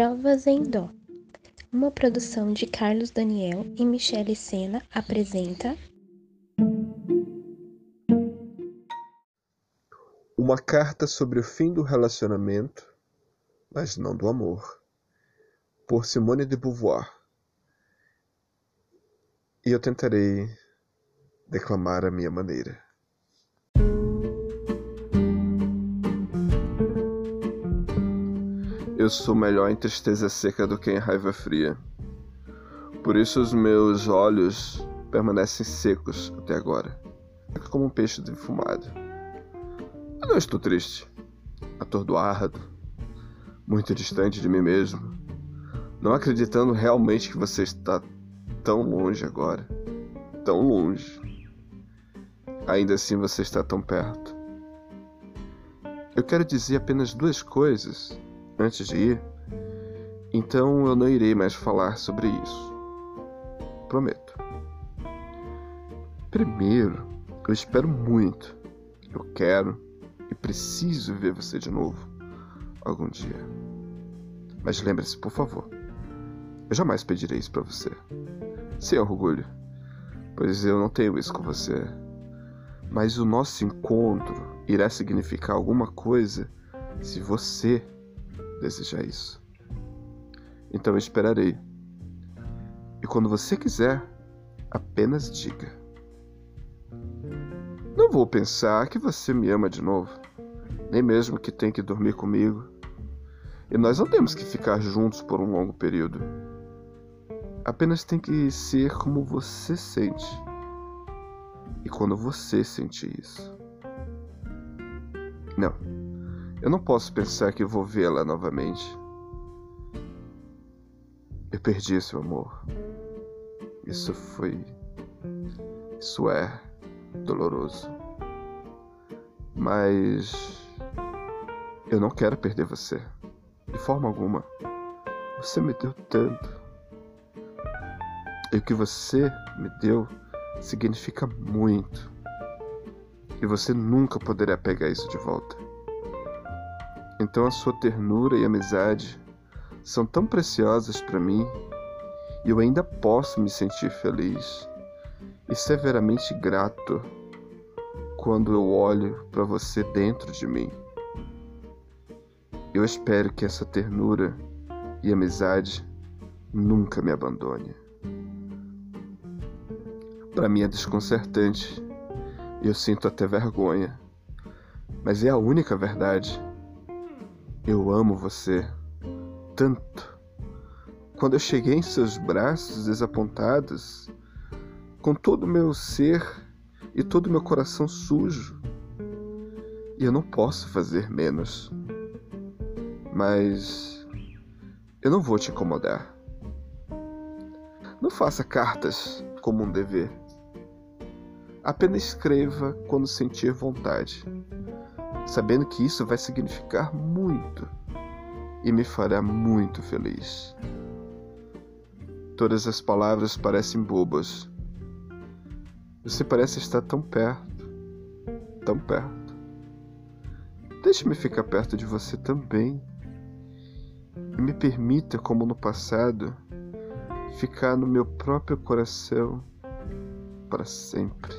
Trovas em Dó. Uma produção de Carlos Daniel e Michele Sena apresenta Uma carta sobre o fim do relacionamento, mas não do amor, por Simone de Beauvoir. E eu tentarei declamar a minha maneira. Eu sou melhor em tristeza seca do que em raiva fria. Por isso os meus olhos permanecem secos até agora, como um peixe defumado. Eu não estou triste, atordoado, muito distante de mim mesmo, não acreditando realmente que você está tão longe agora, tão longe. Ainda assim você está tão perto. Eu quero dizer apenas duas coisas antes de ir, então eu não irei mais falar sobre isso. Prometo. Primeiro, eu espero muito. Eu quero e preciso ver você de novo algum dia. Mas lembre-se, por favor, eu jamais pedirei isso para você. Sem orgulho, pois eu não tenho isso com você. Mas o nosso encontro irá significar alguma coisa se você desejar isso. Então eu esperarei. E quando você quiser, apenas diga. Não vou pensar que você me ama de novo, nem mesmo que tem que dormir comigo. E nós não temos que ficar juntos por um longo período. Apenas tem que ser como você sente. E quando você sentir isso. Não. Eu não posso pensar que vou vê-la novamente. Eu perdi seu amor. Isso foi. Isso é doloroso. Mas. Eu não quero perder você. De forma alguma. Você me deu tanto. E o que você me deu significa muito. E você nunca poderá pegar isso de volta. Então a sua ternura e amizade são tão preciosas para mim e eu ainda posso me sentir feliz e severamente grato quando eu olho para você dentro de mim. Eu espero que essa ternura e amizade nunca me abandone. Para mim é desconcertante e eu sinto até vergonha, mas é a única verdade. Eu amo você tanto. Quando eu cheguei em seus braços desapontados, com todo o meu ser e todo o meu coração sujo, e eu não posso fazer menos. Mas eu não vou te incomodar. Não faça cartas como um dever. Apenas escreva quando sentir vontade sabendo que isso vai significar muito e me fará muito feliz. Todas as palavras parecem bobas. Você parece estar tão perto, tão perto. Deixe-me ficar perto de você também. E me permita, como no passado, ficar no meu próprio coração para sempre.